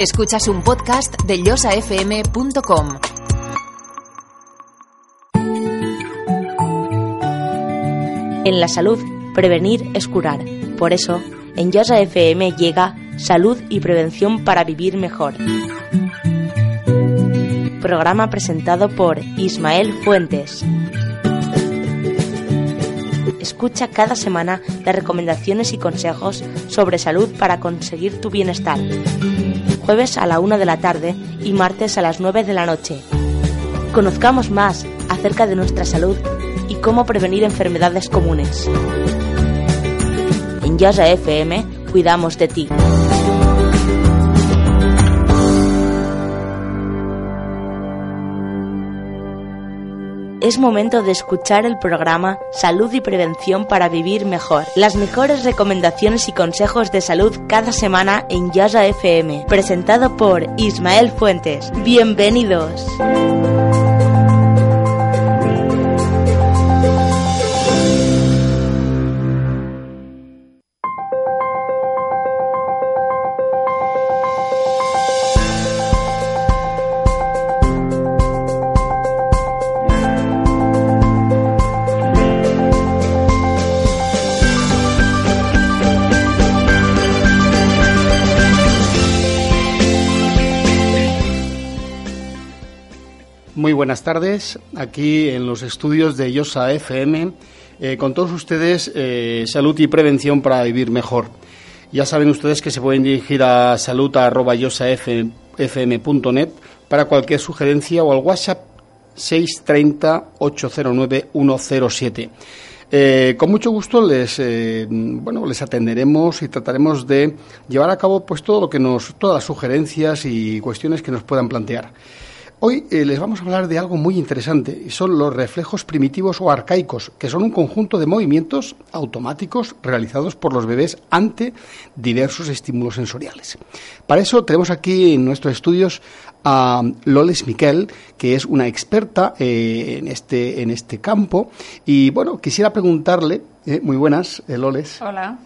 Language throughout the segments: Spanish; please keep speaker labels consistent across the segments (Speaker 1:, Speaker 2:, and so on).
Speaker 1: Escuchas un podcast de llosafm.com.
Speaker 2: En la salud, prevenir es curar. Por eso, en Yosa FM llega Salud y Prevención para Vivir Mejor. Programa presentado por Ismael Fuentes. Escucha cada semana las recomendaciones y consejos sobre salud para conseguir tu bienestar jueves a la una de la tarde y martes a las 9 de la noche. Conozcamos más acerca de nuestra salud y cómo prevenir enfermedades comunes. En Yasa FM cuidamos de ti. Es momento de escuchar el programa Salud y Prevención para Vivir Mejor. Las mejores recomendaciones y consejos de salud cada semana en Yasa FM, presentado por Ismael Fuentes. Bienvenidos.
Speaker 3: Muy buenas tardes, aquí en los estudios de Yosa FM, eh, con todos ustedes eh, salud y prevención para vivir mejor. Ya saben ustedes que se pueden dirigir a salud.yosafm.net para cualquier sugerencia o al WhatsApp 630-809-107. Eh, con mucho gusto les, bueno, les atenderemos y trataremos de llevar a cabo pues todo lo que nos, todas las sugerencias y cuestiones que nos puedan plantear. Hoy eh, les vamos a hablar de algo muy interesante y son los reflejos primitivos o arcaicos, que son un conjunto de movimientos automáticos realizados por los bebés ante diversos estímulos sensoriales. Para eso tenemos aquí en nuestros estudios a Loles Miquel, que es una experta eh, en, este, en este campo. Y bueno, quisiera preguntarle, eh, muy buenas, Loles.
Speaker 4: Hola.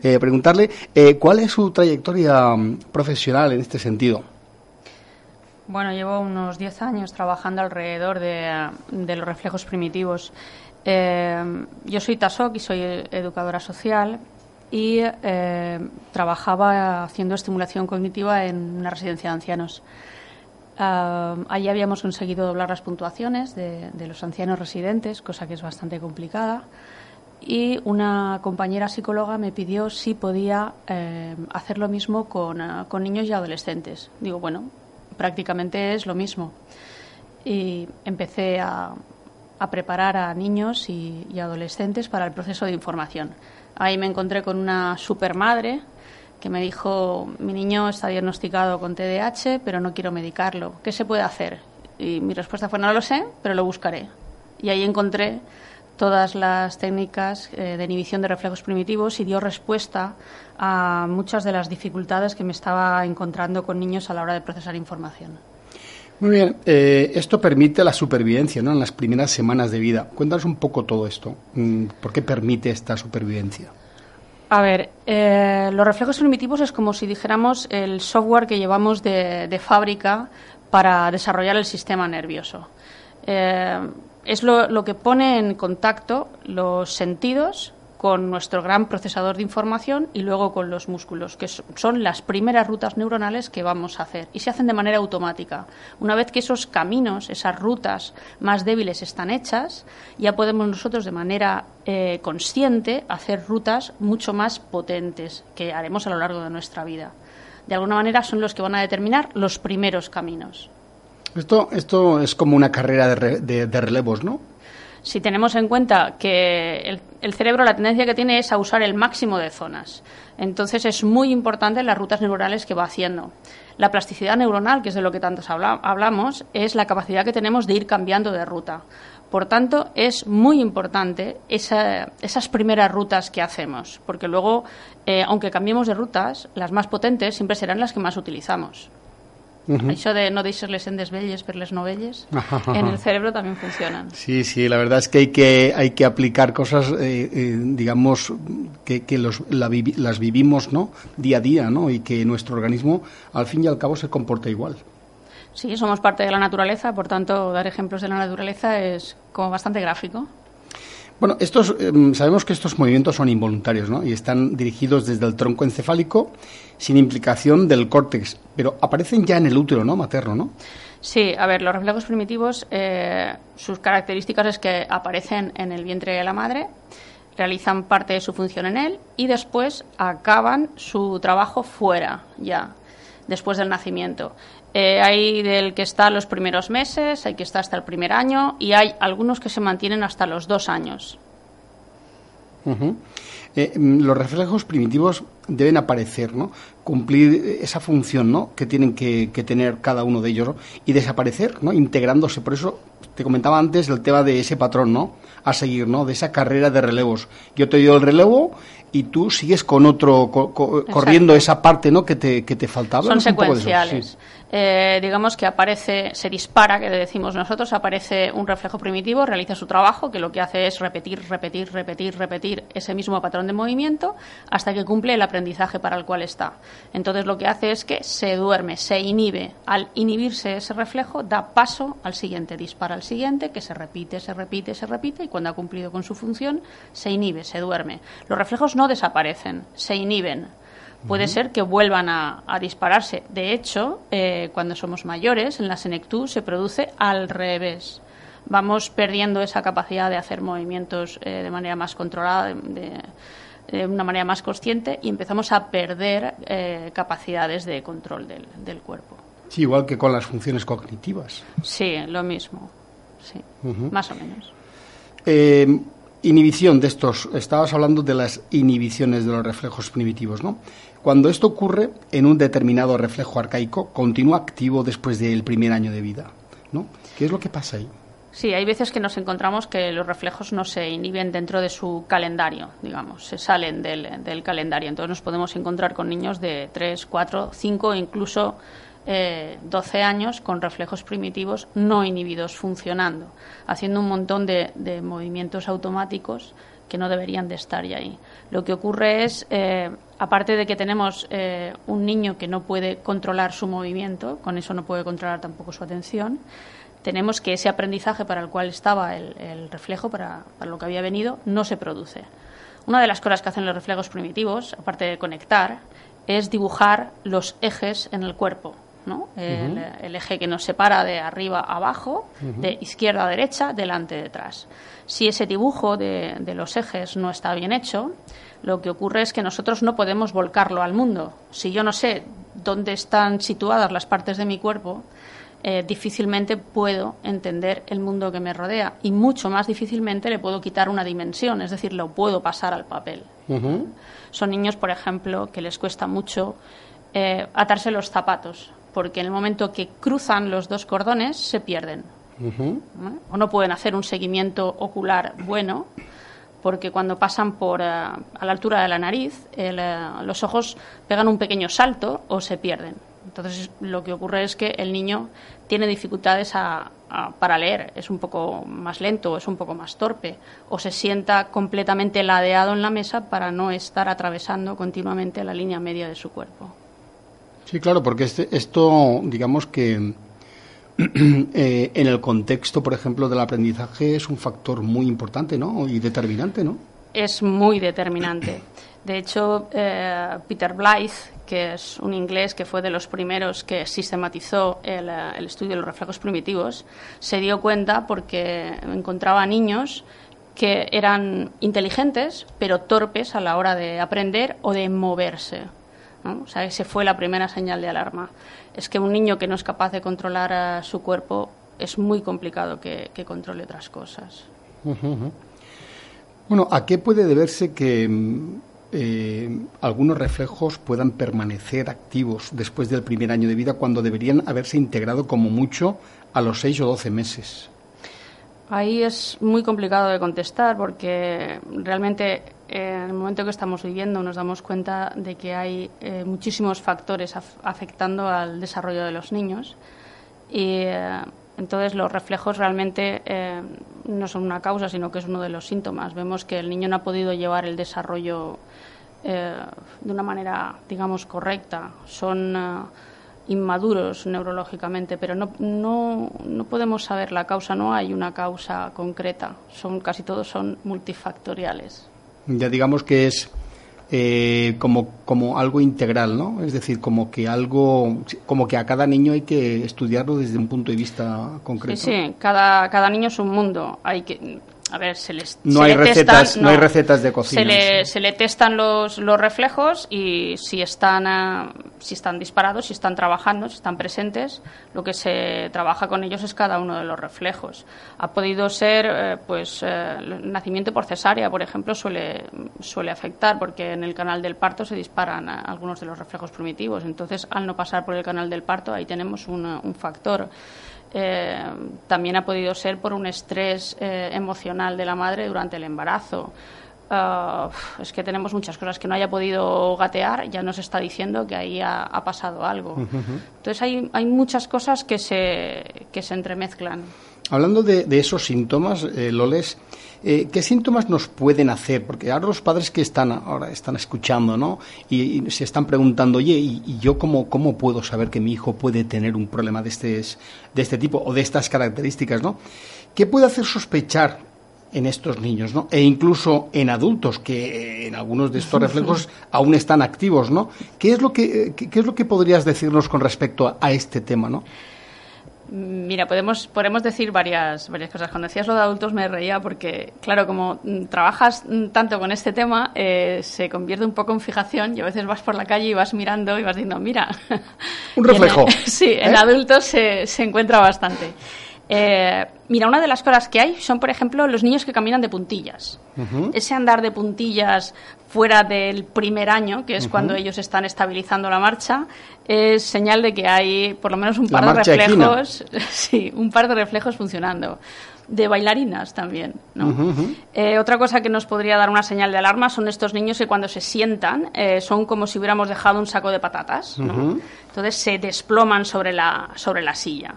Speaker 3: preguntarle cuál es su trayectoria mm, profesional en este sentido.
Speaker 4: Bueno, llevo unos 10 años trabajando alrededor de, los reflejos primitivos. Eh, yo soy TASOC y soy educadora social y eh, trabajaba haciendo estimulación cognitiva en una residencia de ancianos. Uh, allí habíamos conseguido doblar las puntuaciones de, los ancianos residentes, cosa que es bastante complicada. Y una compañera psicóloga me pidió si podía hacer lo mismo con niños y adolescentes. Digo, bueno, prácticamente es lo mismo. Y empecé a, preparar a niños y, adolescentes para el proceso de información. Ahí me encontré con una supermadre que me dijo, mi niño está diagnosticado con TDAH, pero no quiero medicarlo. ¿Qué se puede hacer? Y mi respuesta fue, no lo sé, pero lo buscaré. Y ahí encontré todas las técnicas eh, de inhibición de reflejos primitivos y dio respuesta a muchas de las dificultades que me estaba encontrando con niños a la hora de procesar información.
Speaker 3: Muy bien, eh, esto permite la supervivencia ¿no? en las primeras semanas de vida. Cuéntanos un poco todo esto. Mm, ¿Por qué permite esta supervivencia?
Speaker 4: A ver, eh, los reflejos primitivos es como si dijéramos el software que llevamos de, fábrica para desarrollar el sistema nervioso es lo, que pone en contacto los sentidos con nuestro gran procesador de información y luego con los músculos, que son las primeras rutas neuronales que vamos a hacer y se hacen de manera automática. Una vez que esos caminos, esas rutas más débiles están hechas, ya podemos nosotros de manera eh, consciente hacer rutas mucho más potentes que haremos a lo largo de nuestra vida. De alguna manera son los que van a determinar los primeros caminos.
Speaker 3: Esto, esto es como una carrera de, relevos, ¿no?
Speaker 4: Si tenemos en cuenta que el, cerebro la tendencia que tiene es a usar el máximo de zonas, entonces es muy importante las rutas neuronales que va haciendo. La plasticidad neuronal, que es de lo que tantos hablamos, es la capacidad que tenemos de ir cambiando de ruta. Por tanto, es muy importante esas primeras rutas que hacemos, porque luego, eh, aunque cambiemos de rutas, las más potentes siempre serán las que más utilizamos. Eso de no deixar-les en desvelles per les novelles, en el cerebro también funcionan.
Speaker 3: Sí, sí, la verdad es que hay que, hay que aplicar cosas, eh, eh, digamos, que, que los, las vivimos ¿no? día a día ¿no? y que nuestro organismo, al fin y al cabo, se comporta igual.
Speaker 4: Sí, somos parte de la naturaleza, por tanto, dar ejemplos de la naturaleza es como bastante gráfico.
Speaker 3: Bueno, estos, em, sabemos que estos movimientos son involuntarios ¿no? y están dirigidos desde el tronco encefálico sin implicación del córtex, pero aparecen ya en el útero ¿no? materno, ¿no?
Speaker 4: Sí, a ver, los reflejos primitivos, eh, sus características es que aparecen en el vientre de la madre, realizan parte de su función en él y después acaban su trabajo fuera ya, después del nacimiento. Eh, hay del que está los primeros meses, hay que está hasta el primer año y hay algunos que se mantienen hasta los dos años.
Speaker 3: Eh, mm, los reflejos primitivos deben aparecer, ¿no? Cumplir esa función, ¿no? Que tienen que, tener cada uno de ellos y desaparecer, ¿no? Integrándose. Por eso te comentaba antes el tema de ese patrón, ¿no? A seguir, ¿no? De esa carrera de relevos. Yo te doy el relevo y tú sigues con otro, corriendo esa parte ¿no? que, te, que te faltaba.
Speaker 4: Son secuenciales. Eh, digamos que aparece, se dispara, que decimos nosotros, aparece un reflejo primitivo, realiza su trabajo, que lo que hace es repetir, repetir, repetir, repetir ese mismo patrón de movimiento hasta que cumple el aprendizaje para el cual está. Entonces lo que hace es que se duerme, se inhibe. Al inhibirse ese reflejo, da paso al siguiente, dispara al siguiente, que se repite, se repite, se repite, y cuando ha cumplido con su función, se inhibe, se duerme. Los reflejos no desaparecen, se inhiben. Puede ser que vuelvan a, dispararse. De hecho, eh, cuando somos mayores, en la senectud se produce al revés. Vamos perdiendo esa capacidad de hacer movimientos eh, de manera más controlada, de, una manera más consciente, y empezamos a perder eh, capacidades de control del, cuerpo.
Speaker 3: Sí, igual que con las funciones cognitivas.
Speaker 4: Sí, lo mismo. Sí, más o menos.
Speaker 3: Inhibición de estos, estabas hablando de las inhibiciones de los reflejos primitivos, ¿no? Cuando esto ocurre en un determinado reflejo arcaico, continúa activo después del primer año de vida, ¿no? ¿Qué es lo que pasa ahí?
Speaker 4: Sí, hay veces que nos encontramos que los reflejos no se inhiben dentro de su calendario, digamos, se salen del, calendario. Entonces nos podemos encontrar con niños de 3, 4, 5, incluso eh, 12 años con reflejos primitivos no inhibidos funcionando, haciendo un montón de, movimientos automáticos que no deberían de estar ya ahí. Lo que ocurre es, eh, aparte de que tenemos eh, un niño que no puede controlar su movimiento, con eso no puede controlar tampoco su atención, tenemos que ese aprendizaje para el cual estaba el, reflejo, para, para, lo que había venido, no se produce. Una de las cosas que hacen los reflejos primitivos, aparte de conectar, es dibujar los ejes en el cuerpo el, eje que nos separa de arriba a abajo, de izquierda a derecha, delante a detrás. Si ese dibujo de, los ejes no está bien hecho, lo que ocurre es que nosotros no podemos volcarlo al mundo. Si yo no sé dónde están situadas las partes de mi cuerpo, eh, difícilmente puedo entender el mundo que me rodea y mucho más difícilmente le puedo quitar una dimensión, es decir, lo puedo pasar al papel. Son niños, por ejemplo, que les cuesta mucho eh, atarse los zapatos porque en el momento que cruzan los dos cordones se pierden. O no pueden hacer un seguimiento ocular bueno, porque cuando pasan por eh, a la altura de la nariz, eh, los ojos pegan un pequeño salto o se pierden. Entonces lo que ocurre es que el niño tiene dificultades para leer, es un poco más lento, es un poco más torpe, o se sienta completamente ladeado en la mesa para no estar atravesando continuamente la línea media de su cuerpo.
Speaker 3: Sí, claro, porque este, esto, digamos que eh, en el contexto, por ejemplo, del aprendizaje es un factor muy importante, ¿no? Y determinante, ¿no?
Speaker 4: Es muy determinante. De hecho, eh, Peter Blythe, que es un inglés que fue de los primeros que sistematizó el, eh, el, estudio de los reflejos primitivos, se dio cuenta porque encontraba niños que eran inteligentes, pero torpes a la hora de aprender o de moverse. ¿No? O sea, esa fue la primera señal de alarma. Es que un niño que no es capaz de controlar su cuerpo es muy complicado que, controle otras cosas.
Speaker 3: Bueno, ¿a qué puede deberse que mm, eh, algunos reflejos puedan permanecer activos después del primer año de vida cuando deberían haberse integrado como mucho a los 6 o 12 meses?
Speaker 4: Ahí es muy complicado de contestar porque realmente eh, en el momento que estamos viviendo nos damos cuenta de que hay eh, muchísimos factores afectando al desarrollo de los niños y entonces los reflejos realmente no son una causa sino que es uno de los síntomas. Vemos que el niño no ha podido llevar el desarrollo eh, de una manera, digamos, correcta. Son eh, inmaduros neurológicamente, pero no, no, no, podemos saber la causa, no hay una causa concreta. Son, casi todos son multifactoriales.
Speaker 3: Ya digamos que es eh, como, como algo integral, ¿no? Es decir, como que algo, como que a cada niño hay que estudiarlo desde un punto de vista concreto.
Speaker 4: Sí, sí, cada, cada niño es un mundo. Hay que, a ver, se les
Speaker 3: no hay recetas, no, hay recetas de cocina.
Speaker 4: Se le, se le testan los, los, reflejos y si están ah, si están disparados, si están trabajando, si están presentes, lo que se trabaja con ellos es cada uno de los reflejos. Ha podido ser, eh, pues, eh, el nacimiento por cesárea, por ejemplo, suele suele afectar porque en el canal del parto se disparan ah, algunos de los reflejos primitivos. Entonces, al no pasar por el canal del parto, ahí tenemos un factor. Eh, también ha podido ser por un estrés eh, emocional de la madre durante el embarazo. Uh, es que tenemos muchas cosas que no haya podido gatear, ya nos está diciendo que ahí ha, ha pasado algo. Entonces hay, hay muchas cosas que se, que se entremezclan.
Speaker 3: Hablando de, de esos síntomas, eh, Loles, eh, ¿Qué síntomas nos pueden hacer? Porque ahora los padres que están ahora están escuchando, ¿no? Y, se están preguntando, oye, ¿y, yo cómo, cómo puedo saber que mi hijo puede tener un problema de este, de este tipo o de estas características, ¿no? ¿Qué puede hacer sospechar en estos niños, ¿no? E incluso en adultos que en algunos de estos reflejos aún están activos, ¿no? ¿Qué es lo que qué, es lo que podrías decirnos con respecto a, a este tema, ¿no?
Speaker 4: Mira, podemos, podemos decir varias, varias cosas. Cuando decías lo de adultos me reía porque, claro, como mm, trabajas mm, tanto con este tema, eh, se convierte un poco en fijación y a veces vas por la calle y vas mirando y vas diciendo, mira.
Speaker 3: Un reflejo.
Speaker 4: sí, en ¿Eh? adultos se, se encuentra bastante. Eh, mira, una de las cosas que hay son, por ejemplo, los niños que caminan de puntillas. Ese andar de puntillas fuera del primer año, que es cuando ellos están estabilizando la marcha, es señal de que hay por lo menos un par de reflejos, sí, un par de reflejos funcionando. De bailarinas también. Eh, otra cosa que nos podría dar una señal de alarma son estos niños que cuando se sientan eh, son como si hubiéramos dejado un saco de patatas. Entonces se desploman sobre la, sobre la silla.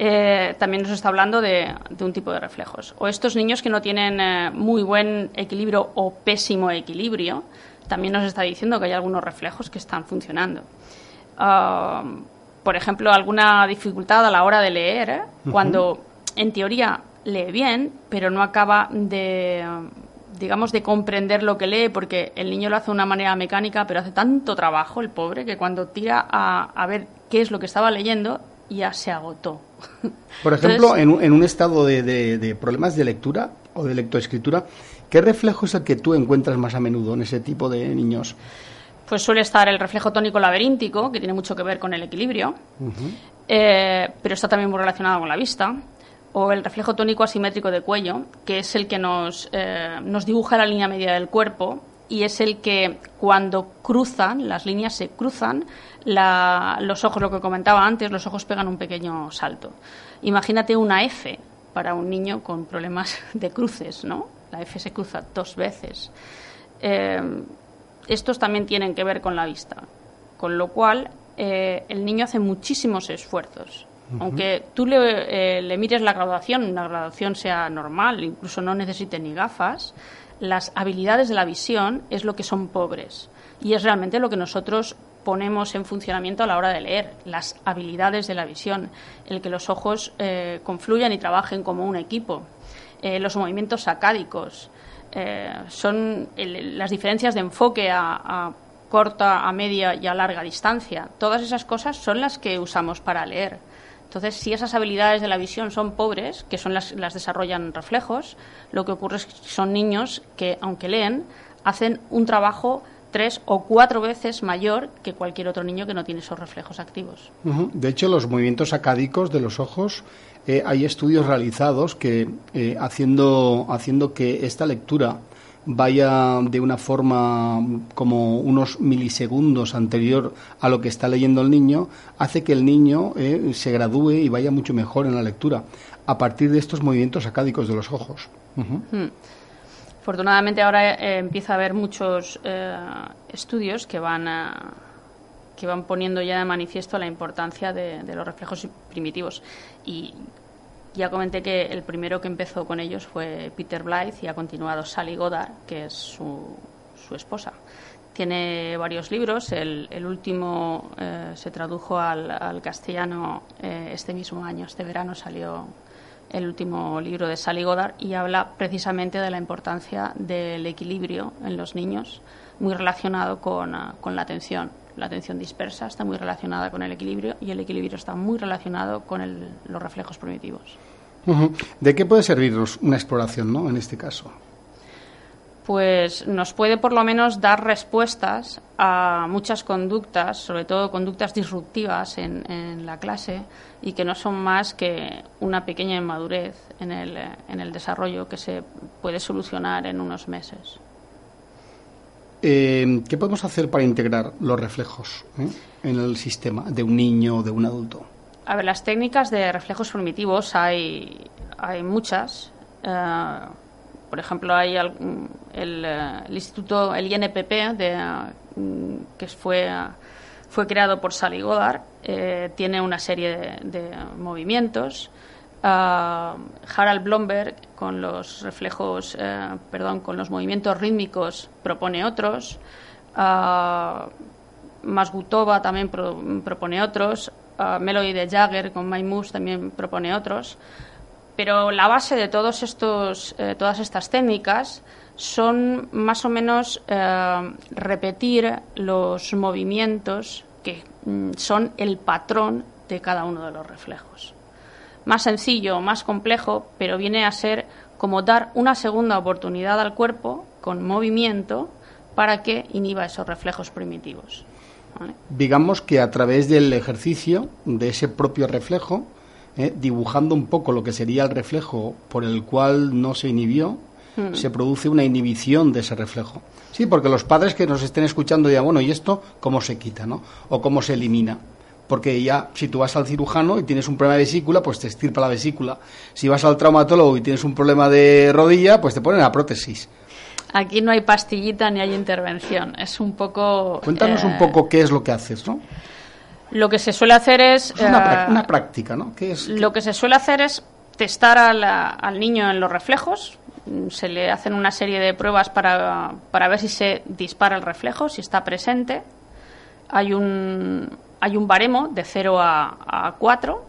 Speaker 4: Eh, también nos está hablando de, un tipo de reflejos. O estos niños que no tienen eh, muy buen equilibrio o pésimo equilibrio, también nos está diciendo que hay algunos reflejos que están funcionando. Ah, por ejemplo, alguna dificultad a la hora de leer, ¿eh? cuando en teoría lee bien, pero no acaba de digamos, de comprender lo que lee, porque el niño lo hace de una manera mecánica, pero hace tanto trabajo el pobre que cuando tira a, a ver qué es lo que estaba leyendo, ya se agotó.
Speaker 3: Por ejemplo, en, un, en, un estado de, de, problemas de lectura o de lectoescritura, ¿qué reflejo es el que tú encuentras más a menudo en ese tipo de niños?
Speaker 4: Pues suele estar el reflejo tónico laberíntico, que tiene mucho que ver con el equilibrio, eh, pero está también muy relacionado con la vista, o el reflejo tónico asimétrico de cuello, que es el que nos, eh, nos dibuja la línea media del cuerpo y es el que cuando cruzan, las líneas se cruzan, los ojos, lo que comentaba antes, los ojos pegan un pequeño salto. Imagínate una F para un niño con problemas de cruces, ¿no? La F se cruza dos veces. Eh, estos también tienen que ver con la vista, con lo cual eh, el niño hace muchísimos esfuerzos. Aunque tú le, eh, le, mires la graduación, una graduación sea normal, incluso no necesite ni gafas, las habilidades de la visión es lo que son pobres y es realmente lo que nosotros ponemos en funcionamiento a la hora de leer, las habilidades de la visión, el que los ojos eh, confluyan y trabajen como un equipo, eh, los movimientos sacádicos, eh, son las diferencias de enfoque a corta, a media y a larga distancia. Todas esas cosas son las que usamos para leer. Entonces, si esas habilidades de la visión son pobres, que son las, las desarrollan reflejos, lo que ocurre es que son niños que, aunque leen, hacen un trabajo tres o cuatro veces mayor que cualquier otro niño que no tiene esos reflejos activos.
Speaker 3: De hecho, los movimientos acádicos de los ojos, eh, hay estudios realizados que eh, haciendo, haciendo que esta lectura vaya de una forma como unos milisegundos anterior a lo que está leyendo el niño, hace que el niño eh, se gradúe y vaya mucho mejor en la lectura a partir de estos movimientos acádicos de los ojos.
Speaker 4: Hmm. Afortunadamente ahora eh, empieza a haber muchos eh, estudios que van que van poniendo ya de manifiesto la importancia de, de los reflejos primitivos y ya comenté que el primero que empezó con ellos fue Peter Blythe y ha continuado Sally Goddard, que es su, su esposa. Tiene varios libros. El, último eh, se tradujo al, castellano eh, este mismo año. Este verano salió el último libro de Sally Goddard y habla precisamente de la importancia del equilibrio en los niños, muy relacionado con, ah, con la atención. La atención dispersa está muy relacionada con el equilibrio y el equilibrio está muy relacionado con los reflejos primitivos.
Speaker 3: ¿De qué puede servirnos una exploración ¿no? en este caso?
Speaker 4: Pues nos puede por lo menos dar respuestas a muchas conductas, sobre todo conductas disruptivas en, la clase y que no son más que una pequeña inmadurez en el, en el desarrollo que se puede solucionar en unos meses.
Speaker 3: Eh, ¿Qué podemos hacer para integrar los reflejos eh, en el sistema de un niño o de un adulto?
Speaker 4: A ver, las técnicas de reflejos primitivos hay, hay muchas. Eh, por ejemplo, hay el, instituto, el INPP, de, que fue, fue creado por Sally Goddard, tiene una serie de, movimientos. Harald Blomberg con los reflejos, perdón, con los movimientos rítmicos propone otros. Masgutova también propone otros. Melody de Jagger con My también propone otros. Pero la base de todos estos, eh, todas estas técnicas son más o menos eh, repetir los movimientos que mm, son el patrón de cada uno de los reflejos. Más sencillo, más complejo, pero viene a ser como dar una segunda oportunidad al cuerpo con movimiento para que inhiba esos reflejos primitivos.
Speaker 3: Digamos que a través del ejercicio de ese propio reflejo, eh, dibujando un poco lo que sería el reflejo por el cual no se inhibió, hmm. se produce una inhibición de ese reflejo. Sí, porque los padres que nos estén escuchando ya, bueno, ¿y esto cómo se quita, no? O cómo se elimina. Porque ya, si tú vas al cirujano y tienes un problema de vesícula, pues te estirpa la vesícula. Si vas al traumatólogo y tienes un problema de rodilla, pues te ponen la prótesis.
Speaker 4: Aquí no hay pastillita ni hay intervención. Es un poco.
Speaker 3: Cuéntanos un eh, poco qué es lo que haces, ¿no?
Speaker 4: Lo que se suele hacer es.
Speaker 3: una, eh, práctica, ¿no?
Speaker 4: es, lo que se suele hacer es testar al, niño en los reflejos. Se le hacen una serie de pruebas para, para ver si se dispara el reflejo, si está presente. Hay un, hay un baremo de 0 a, a 4.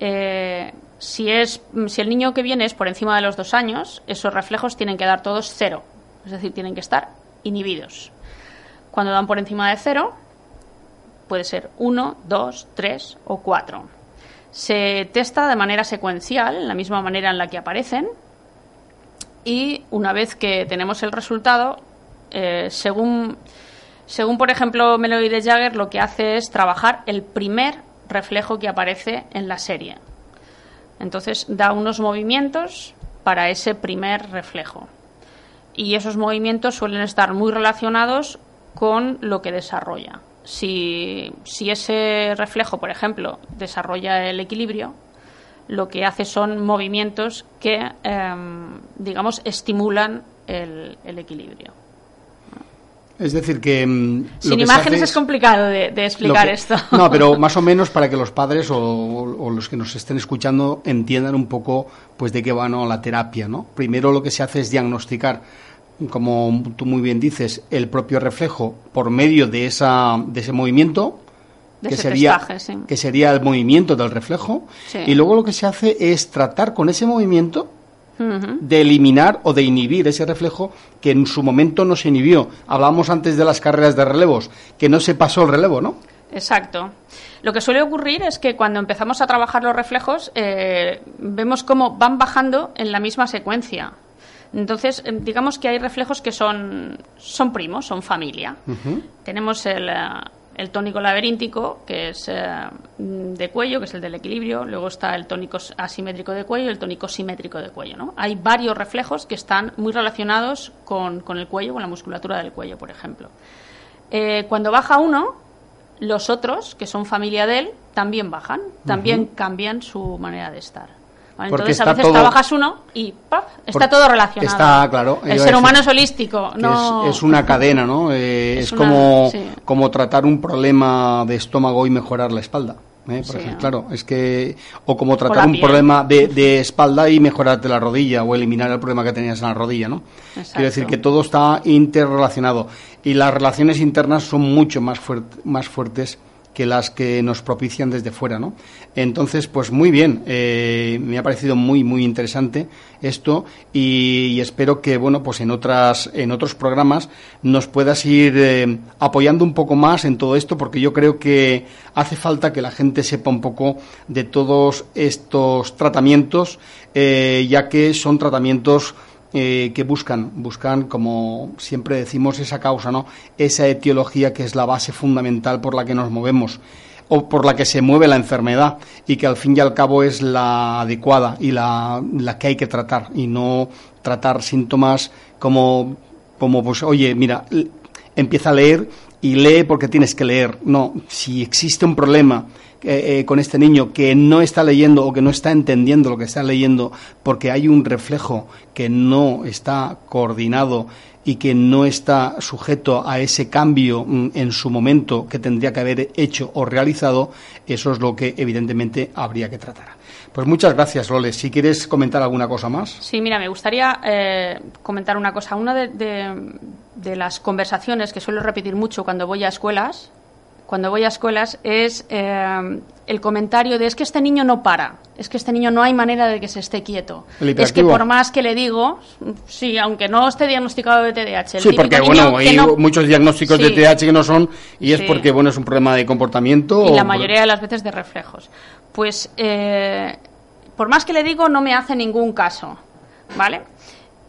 Speaker 4: Eh, si, es, si el niño que viene es por encima de los dos años, esos reflejos tienen que dar todos cero, es decir, tienen que estar inhibidos. Cuando dan por encima de cero, puede ser uno, dos, tres o cuatro. Se testa de manera secuencial, en la misma manera en la que aparecen, y una vez que tenemos el resultado, eh, según, según por ejemplo Melody de Jagger, lo que hace es trabajar el primer reflejo que aparece en la serie. Entonces da unos movimientos para ese primer reflejo. Y esos movimientos suelen estar muy relacionados con lo que desarrolla. Si, ese reflejo, por ejemplo, desarrolla el equilibrio, lo que hace son movimientos que, em, digamos, estimulan el equilibrio.
Speaker 3: Es decir, que... Mm,
Speaker 4: Sin imágenes es complicado de, explicar esto.
Speaker 3: No, pero más o menos para que los padres o, los que nos estén escuchando entiendan un poco pues de qué va ¿no? la terapia. ¿no? Primero lo que se hace es diagnosticar, como tú muy bien dices, el propio reflejo por medio de, esa, de ese movimiento, que, sería, que sería el movimiento del reflejo, y luego lo que se hace es tratar con ese movimiento de eliminar o de inhibir ese reflejo que en su momento no se inhibió. Hablábamos antes de las carreras de relevos, que no se pasó el relevo, ¿no?
Speaker 4: Exacto. Lo que suele ocurrir es que cuando empezamos a trabajar los reflejos, eh, vemos cómo van bajando en la misma secuencia. Entonces, eh, digamos que hay reflejos que son, son primos, son familia. Tenemos el, eh, el tónico laberíntico, que es eh, de cuello, que es el del equilibrio, luego está el tónico asimétrico de cuello y el tónico simétrico de cuello. ¿no? Hay varios reflejos que están muy relacionados con, con el cuello, con la musculatura del cuello, por ejemplo. Eh, cuando baja uno, los otros, que son familia de él, también bajan, también cambian su manera de estar. Entonces a veces trabajas uno y está todo relacionado.
Speaker 3: Está, claro.
Speaker 4: El ser humano es holístico.
Speaker 3: es, una cadena, ¿no? Eh, es, como, como tratar un problema de estómago y mejorar la espalda. ¿eh? claro, es que. O como tratar un problema de, espalda y mejorarte la rodilla o eliminar el problema que tenías en la rodilla, ¿no? Quiero decir que todo está interrelacionado y las relaciones internas son mucho más, más fuertes que las que nos propician desde fuera, ¿no? Entonces, pues muy bien, eh, me ha parecido muy, muy interesante esto y, espero que, bueno, pues en otras, en otros programas nos puedas ir eh, apoyando un poco más en todo esto, porque yo creo que hace falta que la gente sepa un poco de todos estos tratamientos, eh, ya que son tratamientos eh, que buscan, buscan, como siempre decimos, esa causa, ¿no? Esa etiología que es la base fundamental por la que nos movemos o por la que se mueve la enfermedad y que al fin y al cabo es la adecuada y la, la que hay que tratar y no tratar síntomas como, como pues, oye, mira, empieza a leer y lee porque tienes que leer. No, si existe un problema eh, con este niño que no está leyendo o que no está entendiendo lo que está leyendo porque hay un reflejo que no está coordinado y que no está sujeto a ese cambio mm, en su momento que tendría que haber hecho o realizado, eso es lo que evidentemente habría que tratar. Pues muchas gracias, Loles. Si quieres comentar alguna cosa más.
Speaker 4: Sí, mira, me gustaría eh, comentar una cosa. Una de, de las conversaciones que suelo repetir mucho cuando voy a escuelas cuando voy a escuelas es eh, el comentario de es que este niño no para, es que este niño no hay manera de que se esté quieto. Es que por más que le digo, sí, aunque no esté diagnosticado de TDAH.
Speaker 3: sí, porque bueno, hay muchos diagnósticos de TDAH que no son y es porque bueno es un problema de comportamiento.
Speaker 4: Y la mayoría de las veces de reflejos. Pues eh, por más que le digo no me hace ningún caso, ¿vale?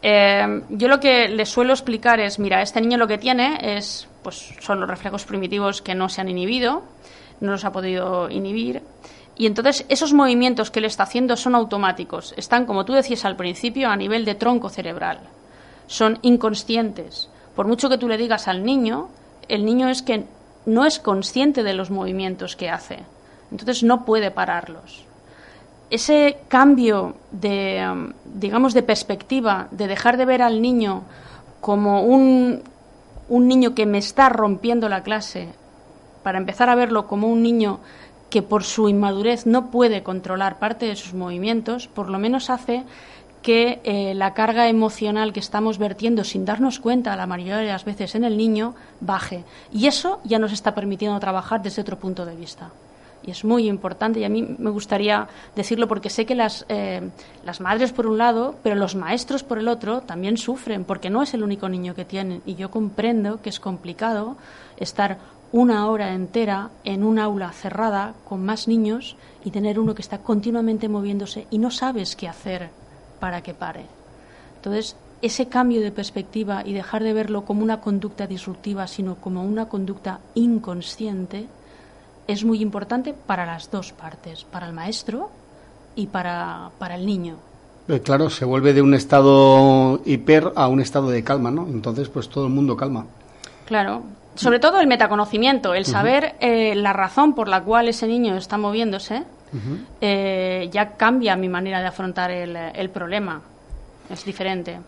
Speaker 4: Eh, yo lo que le suelo explicar es, mira, este niño lo que tiene es, pues son los reflejos primitivos que no se han inhibido, no los ha podido inhibir. Y entonces esos movimientos que él está haciendo son automáticos, están, como tú decías al principio, a nivel de tronco cerebral. Son inconscientes. Por mucho que tú le digas al niño, el niño es que no es consciente de los movimientos que hace. Entonces no puede pararlos ese cambio de, um, digamos, de perspectiva, de dejar de ver al niño como un, un niño que me está rompiendo la clase, para empezar a verlo como un niño que por su inmadurez no puede controlar parte de sus movimientos, por lo menos hace que eh, la carga emocional que estamos vertiendo sin darnos cuenta la mayoría de las veces en el niño baje. Y eso ya nos está permitiendo trabajar desde otro punto de vista y es muy importante y a mí me gustaría decirlo porque sé que las, eh, las madres por un lado, pero los maestros por el otro también sufren porque no es el único niño que tienen y yo comprendo que es complicado estar una hora entera en un aula cerrada con más niños y tener uno que está continuamente moviéndose y no sabes qué hacer para que pare. Entonces, ese cambio de perspectiva y dejar de verlo como una conducta disruptiva, sino como una conducta inconsciente, es muy importante para las dos partes, para el maestro y para, para el niño.
Speaker 3: Eh, claro, se vuelve de un estado hiper a un estado de calma, ¿no? Entonces, pues todo el mundo calma.
Speaker 4: Claro, sobre todo el metaconocimiento, el saber eh, la razón por la cual ese niño está moviéndose, eh, ya cambia mi manera de afrontar el, el problema. Es diferente.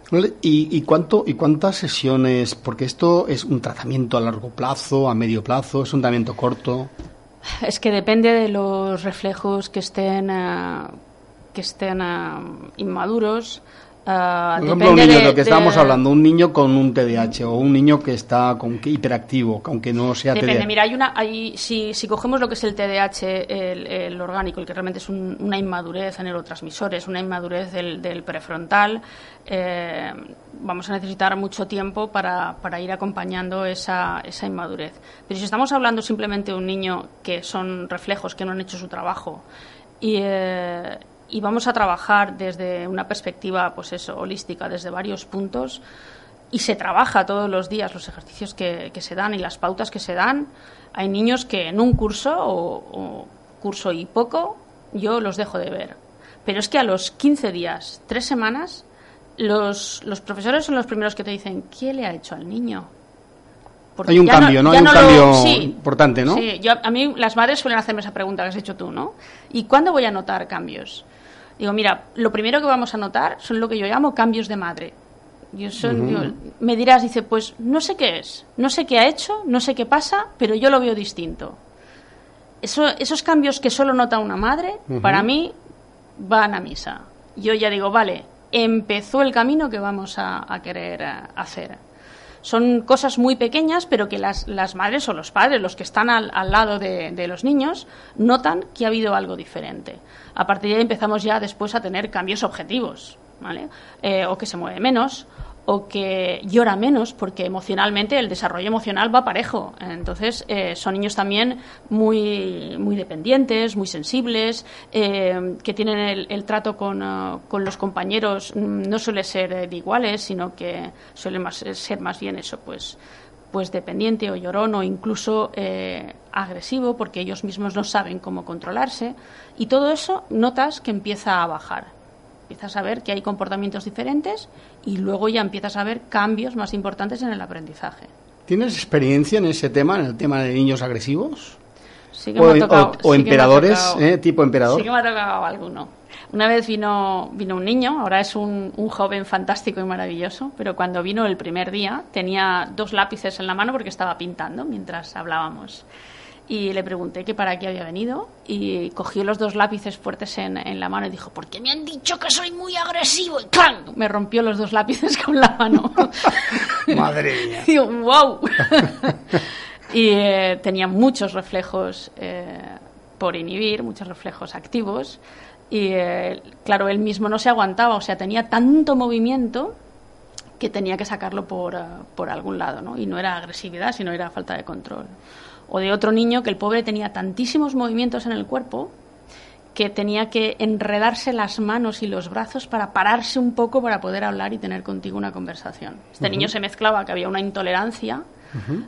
Speaker 3: ¿Y, y, cuánto, ¿Y cuántas sesiones? Porque esto es un tratamiento a largo plazo, a medio plazo, es un tratamiento corto.
Speaker 4: Es que depende de los reflejos que estén, eh, que estén eh, inmaduros.
Speaker 3: Uh, Por ejemplo, un niño de, lo que estábamos hablando, un niño con un TDAH o un niño que está con hiperactivo, aunque no sea
Speaker 4: Depende, mira, hay una, hay, si, si cogemos lo que es el TDAH, el, orgánico, el que realmente es una inmadurez en neurotransmisores, una inmadurez del, del prefrontal, eh, vamos a necesitar mucho tiempo para, para ir acompañando esa, esa inmadurez. Pero si estamos hablando simplemente de un niño que son reflejos que no han hecho su trabajo y, y vamos a trabajar desde una perspectiva, pues eso, holística, desde varios puntos, y se trabaja todos los días los ejercicios que, se dan y las pautas que se dan. Hay niños que en un curso o, curso y poco yo los dejo de ver. Pero es que a los 15 días, tres semanas, los, los profesores son los primeros que te dicen, ¿qué le ha hecho al niño?
Speaker 3: hay un cambio, ¿no? Hay un cambio importante, ¿no?
Speaker 4: Sí, yo, a mí las madres suelen hacerme esa pregunta que has hecho tú, ¿no? ¿Y cuándo voy a notar cambios? Digo, mira, lo primero que vamos a notar son lo que yo llamo cambios de madre. Yo me dirás, dice, pues no sé qué es, no sé qué ha hecho, no sé qué pasa, pero yo lo veo distinto. Eso, esos cambios que solo nota una madre, para mí, van a misa. Yo ya digo, vale, empezó el camino que vamos a, querer eh, hacer. Son cosas muy pequeñas, pero que las, las madres o los padres, los que están al, lado de, de, los niños, notan que ha habido algo diferente. A partir de ahí empezamos ya después a tener cambios objetivos. Eh, o que se mueve menos, o que llora menos, porque emocionalmente el desarrollo emocional va parejo. Entonces, eh, son niños también muy, muy dependientes, muy sensibles, eh, que tienen el, trato con, con, los compañeros, mm, no suele ser iguales, sino que suele más, ser más bien eso, pues pues dependiente o llorón o incluso agresivo porque ellos mismos no saben cómo controlarse y todo eso notas que empieza a bajar empiezas a ver que hay comportamientos diferentes y luego ya empiezas a ver cambios más importantes en el aprendizaje.
Speaker 3: ¿Tienes experiencia en ese tema, en el tema de niños agresivos?
Speaker 4: Sí que o, me ha tocado,
Speaker 3: o, emperadores, ¿eh? tipo emperador.
Speaker 4: Sí que me ha tocado alguno. Una vez vino, vino un niño, ahora es un, un, joven fantástico y maravilloso, pero cuando vino el primer día tenía dos lápices en la mano porque estaba pintando mientras hablábamos y le pregunté que para qué había venido y cogió los dos lápices fuertes en, en la mano y dijo, porque me han dicho que soy muy agresivo y ¡clang! Me rompió los dos lápices con la mano.
Speaker 3: Madre mía.
Speaker 4: Digo, wow. y eh, tenía muchos reflejos eh, por inhibir, muchos reflejos activos y eh, claro, él mismo no se aguantaba, o sea, tenía tanto movimiento que tenía que sacarlo por, por algún lado, ¿no? Y no era agresividad, sino era falta de control o de otro niño que el pobre tenía tantísimos movimientos en el cuerpo que tenía que enredarse las manos y los brazos para pararse un poco para poder hablar y tener contigo una conversación. Este niño se mezclaba que había una intolerancia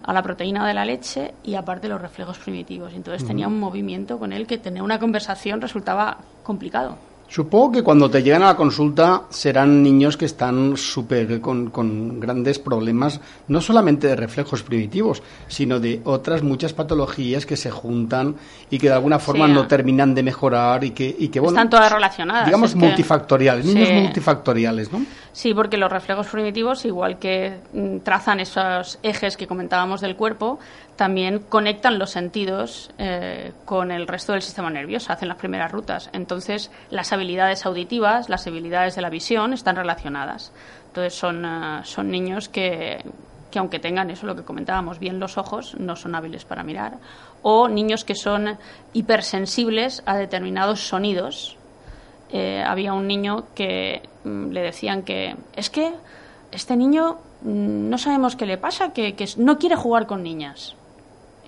Speaker 4: a la proteína de la leche y aparte los reflejos primitivos. Entonces tenía un movimiento con él que tener una conversación resultaba complicado.
Speaker 3: Supongo que cuando te llegan a la consulta serán niños que están súper con, con, grandes problemas, no solamente de reflejos primitivos, sino de otras muchas patologías que se juntan y que de alguna forma no terminan de mejorar y que, y que
Speaker 4: bueno, están todas relacionadas.
Speaker 3: Digamos multifactoriales, niños multifactoriales, ¿no?
Speaker 4: Sí, porque los reflejos primitivos, igual que mm, trazan esos ejes que comentábamos del cuerpo, también conectan los sentidos eh, con el resto del sistema nervioso, hacen las primeras rutas. Entonces, las habilidades auditivas, las habilidades de la visión están relacionadas. Entonces, son, eh, son niños que, que, aunque tengan eso, lo que comentábamos, bien los ojos, no son hábiles para mirar. O niños que son hipersensibles a determinados sonidos eh, había un niño que mm, le decían que es que este niño mm, no sabemos qué le pasa, que, no quiere jugar con niñas.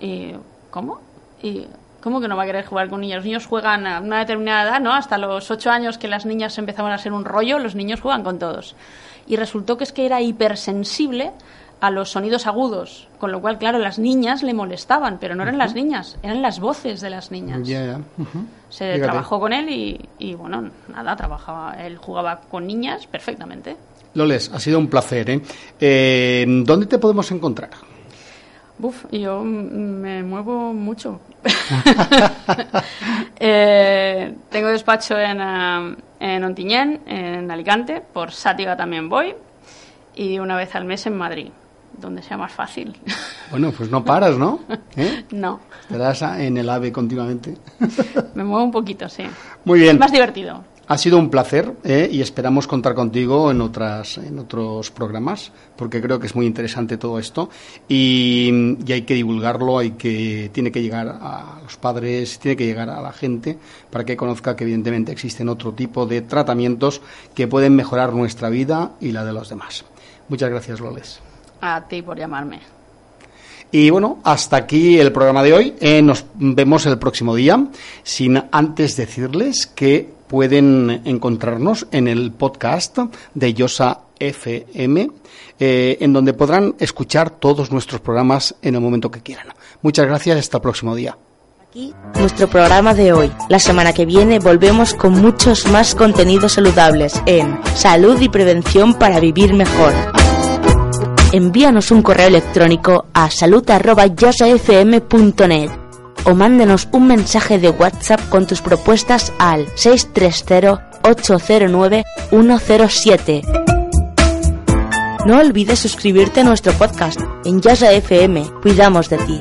Speaker 4: Y, ¿Cómo? Y, ¿Cómo que no va a querer jugar con niñas? Los niños juegan a una determinada edad, ¿no? Hasta los ocho años que las niñas empezaban a ser un rollo, los niños juegan con todos. Y resultó que es que era hipersensible a los sonidos agudos, con lo cual, claro, las niñas le molestaban, pero no eran las niñas, eran las voces de las niñas. Se trabajó con él y, bueno, nada, trabajaba, él jugaba con niñas perfectamente.
Speaker 3: Loles, ha sido un placer. ¿eh? eh dónde te podemos encontrar?
Speaker 4: Buf, yo me muevo mucho. Eh, tengo despacho en, uh, en Ontinyent, en Alicante, por Sátiga también voy, y una vez al mes en Madrid donde sea más fácil.
Speaker 3: Bueno, pues no paras, ¿no?
Speaker 4: ¿Eh? No.
Speaker 3: Estarás en el AVE continuamente.
Speaker 4: Me muevo un poquito, sí.
Speaker 3: Muy bien.
Speaker 4: Es más divertido.
Speaker 3: Ha sido un placer ¿eh? y esperamos contar contigo en otras en otros programas porque creo que es muy interesante todo esto y, y, hay que divulgarlo, hay que tiene que llegar a los padres, tiene que llegar a la gente para que conozca que evidentemente existen otro tipo de tratamientos que pueden mejorar nuestra vida y la de los demás. Muchas gracias, Loles.
Speaker 4: A ti por llamarme.
Speaker 3: Y bueno, hasta aquí el programa de hoy. Eh, nos vemos el próximo día, sin antes decirles que pueden encontrarnos en el podcast de Yosa FM, eh, en donde podrán escuchar todos nuestros programas en el momento que quieran. Muchas gracias, hasta el próximo día.
Speaker 2: Aquí nuestro programa de hoy. La semana que viene volvemos con muchos más contenidos saludables en Salud y Prevención para Vivir Mejor. Envíanos un correo electrónico a salud.yosafm.net o mándenos un mensaje de WhatsApp con tus propuestas al 630-809-107. No olvides suscribirte a nuestro podcast en Yasa FM. Cuidamos de ti.